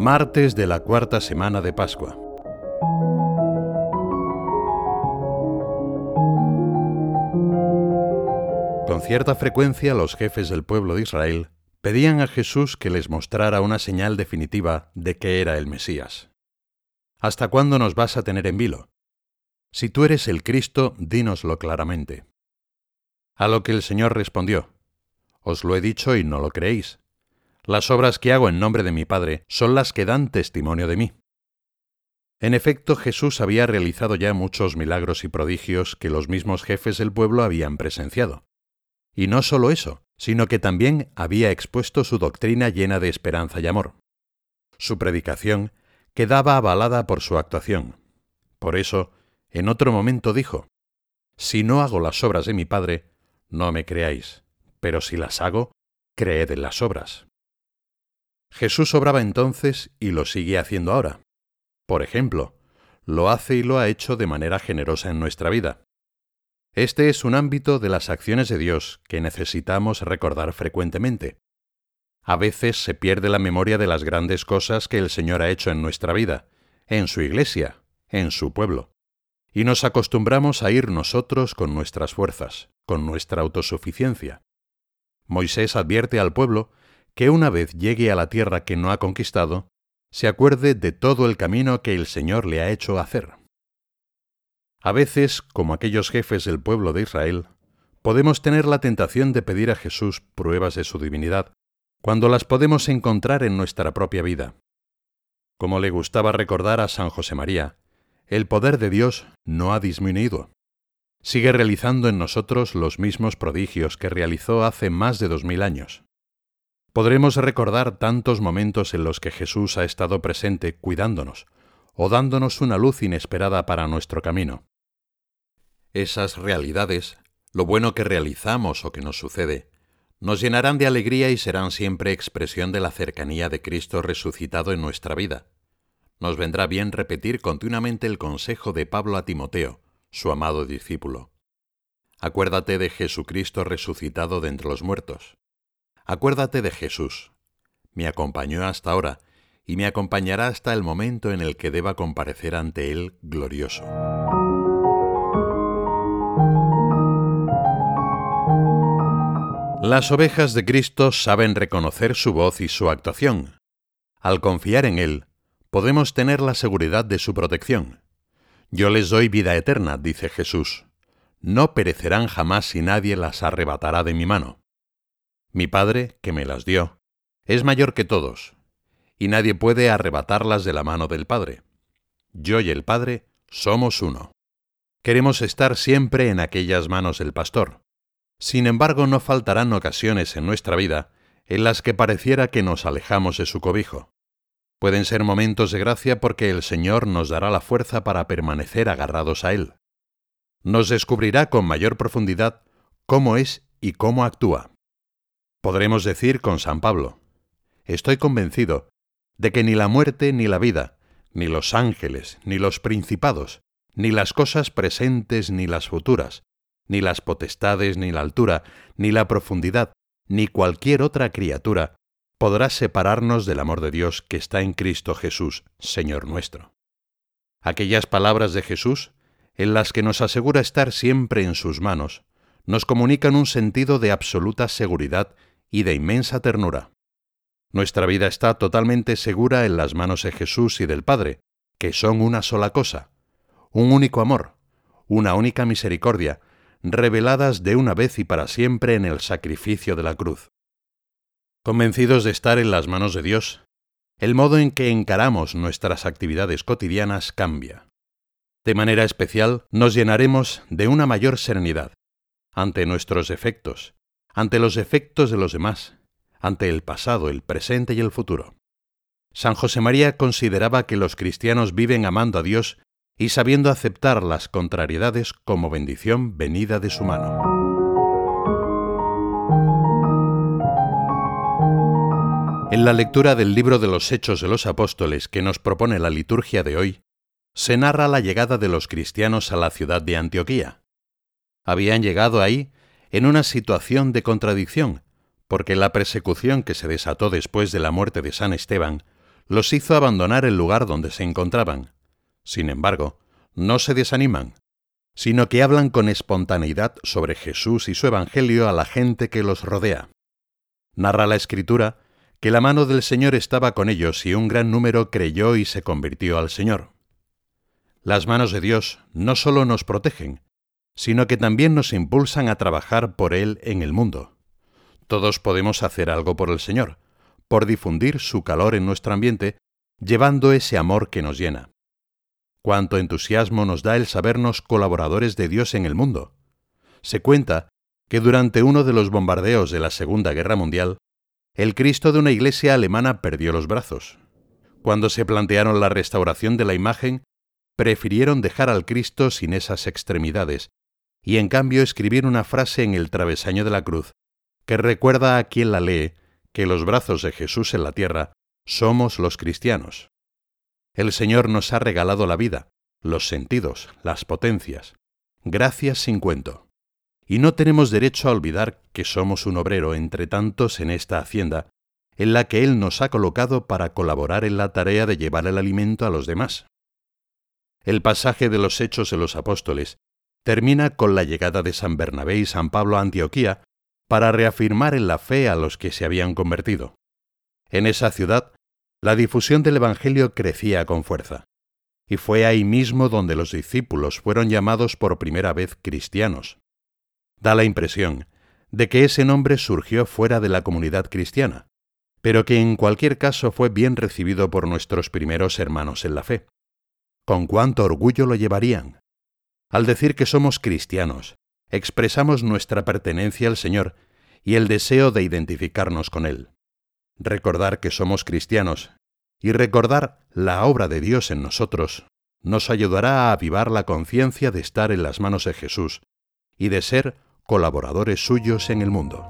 Martes de la cuarta semana de Pascua. Con cierta frecuencia los jefes del pueblo de Israel pedían a Jesús que les mostrara una señal definitiva de que era el Mesías. ¿Hasta cuándo nos vas a tener en vilo? Si tú eres el Cristo, dínoslo claramente. A lo que el Señor respondió, Os lo he dicho y no lo creéis. Las obras que hago en nombre de mi Padre son las que dan testimonio de mí. En efecto, Jesús había realizado ya muchos milagros y prodigios que los mismos jefes del pueblo habían presenciado. Y no solo eso, sino que también había expuesto su doctrina llena de esperanza y amor. Su predicación quedaba avalada por su actuación. Por eso, en otro momento dijo, Si no hago las obras de mi Padre, no me creáis, pero si las hago, creed en las obras. Jesús obraba entonces y lo sigue haciendo ahora. Por ejemplo, lo hace y lo ha hecho de manera generosa en nuestra vida. Este es un ámbito de las acciones de Dios que necesitamos recordar frecuentemente. A veces se pierde la memoria de las grandes cosas que el Señor ha hecho en nuestra vida, en su iglesia, en su pueblo y nos acostumbramos a ir nosotros con nuestras fuerzas, con nuestra autosuficiencia. Moisés advierte al pueblo que una vez llegue a la tierra que no ha conquistado, se acuerde de todo el camino que el Señor le ha hecho hacer. A veces, como aquellos jefes del pueblo de Israel, podemos tener la tentación de pedir a Jesús pruebas de su divinidad, cuando las podemos encontrar en nuestra propia vida. Como le gustaba recordar a San José María, el poder de Dios no ha disminuido. Sigue realizando en nosotros los mismos prodigios que realizó hace más de dos mil años. Podremos recordar tantos momentos en los que Jesús ha estado presente cuidándonos o dándonos una luz inesperada para nuestro camino. Esas realidades, lo bueno que realizamos o que nos sucede, nos llenarán de alegría y serán siempre expresión de la cercanía de Cristo resucitado en nuestra vida nos vendrá bien repetir continuamente el consejo de Pablo a Timoteo, su amado discípulo. Acuérdate de Jesucristo resucitado de entre los muertos. Acuérdate de Jesús. Me acompañó hasta ahora y me acompañará hasta el momento en el que deba comparecer ante Él glorioso. Las ovejas de Cristo saben reconocer su voz y su actuación. Al confiar en Él, podemos tener la seguridad de su protección. Yo les doy vida eterna, dice Jesús. No perecerán jamás y nadie las arrebatará de mi mano. Mi Padre, que me las dio, es mayor que todos, y nadie puede arrebatarlas de la mano del Padre. Yo y el Padre somos uno. Queremos estar siempre en aquellas manos del pastor. Sin embargo, no faltarán ocasiones en nuestra vida en las que pareciera que nos alejamos de su cobijo. Pueden ser momentos de gracia porque el Señor nos dará la fuerza para permanecer agarrados a Él. Nos descubrirá con mayor profundidad cómo es y cómo actúa. Podremos decir con San Pablo, estoy convencido de que ni la muerte ni la vida, ni los ángeles, ni los principados, ni las cosas presentes ni las futuras, ni las potestades ni la altura, ni la profundidad, ni cualquier otra criatura podrá separarnos del amor de Dios que está en Cristo Jesús, Señor nuestro. Aquellas palabras de Jesús, en las que nos asegura estar siempre en sus manos, nos comunican un sentido de absoluta seguridad y de inmensa ternura. Nuestra vida está totalmente segura en las manos de Jesús y del Padre, que son una sola cosa, un único amor, una única misericordia, reveladas de una vez y para siempre en el sacrificio de la cruz. Convencidos de estar en las manos de Dios, el modo en que encaramos nuestras actividades cotidianas cambia. De manera especial, nos llenaremos de una mayor serenidad ante nuestros defectos, ante los defectos de los demás, ante el pasado, el presente y el futuro. San José María consideraba que los cristianos viven amando a Dios y sabiendo aceptar las contrariedades como bendición venida de su mano. En la lectura del libro de los Hechos de los Apóstoles que nos propone la liturgia de hoy, se narra la llegada de los cristianos a la ciudad de Antioquía. Habían llegado ahí en una situación de contradicción, porque la persecución que se desató después de la muerte de San Esteban los hizo abandonar el lugar donde se encontraban. Sin embargo, no se desaniman, sino que hablan con espontaneidad sobre Jesús y su Evangelio a la gente que los rodea. Narra la Escritura que la mano del Señor estaba con ellos y un gran número creyó y se convirtió al Señor. Las manos de Dios no solo nos protegen, sino que también nos impulsan a trabajar por Él en el mundo. Todos podemos hacer algo por el Señor, por difundir su calor en nuestro ambiente, llevando ese amor que nos llena. Cuánto entusiasmo nos da el sabernos colaboradores de Dios en el mundo. Se cuenta que durante uno de los bombardeos de la Segunda Guerra Mundial, el Cristo de una iglesia alemana perdió los brazos. Cuando se plantearon la restauración de la imagen, prefirieron dejar al Cristo sin esas extremidades, y en cambio escribir una frase en el travesaño de la cruz, que recuerda a quien la lee que los brazos de Jesús en la tierra somos los cristianos. El Señor nos ha regalado la vida, los sentidos, las potencias. Gracias sin cuento. Y no tenemos derecho a olvidar que somos un obrero entre tantos en esta hacienda, en la que Él nos ha colocado para colaborar en la tarea de llevar el alimento a los demás. El pasaje de los Hechos de los Apóstoles termina con la llegada de San Bernabé y San Pablo a Antioquía para reafirmar en la fe a los que se habían convertido. En esa ciudad la difusión del Evangelio crecía con fuerza, y fue ahí mismo donde los discípulos fueron llamados por primera vez cristianos. Da la impresión de que ese nombre surgió fuera de la comunidad cristiana, pero que en cualquier caso fue bien recibido por nuestros primeros hermanos en la fe. ¿Con cuánto orgullo lo llevarían? Al decir que somos cristianos, expresamos nuestra pertenencia al Señor y el deseo de identificarnos con Él recordar que somos cristianos y recordar la obra de Dios en nosotros nos ayudará a avivar la conciencia de estar en las manos de Jesús y de ser colaboradores suyos en el mundo.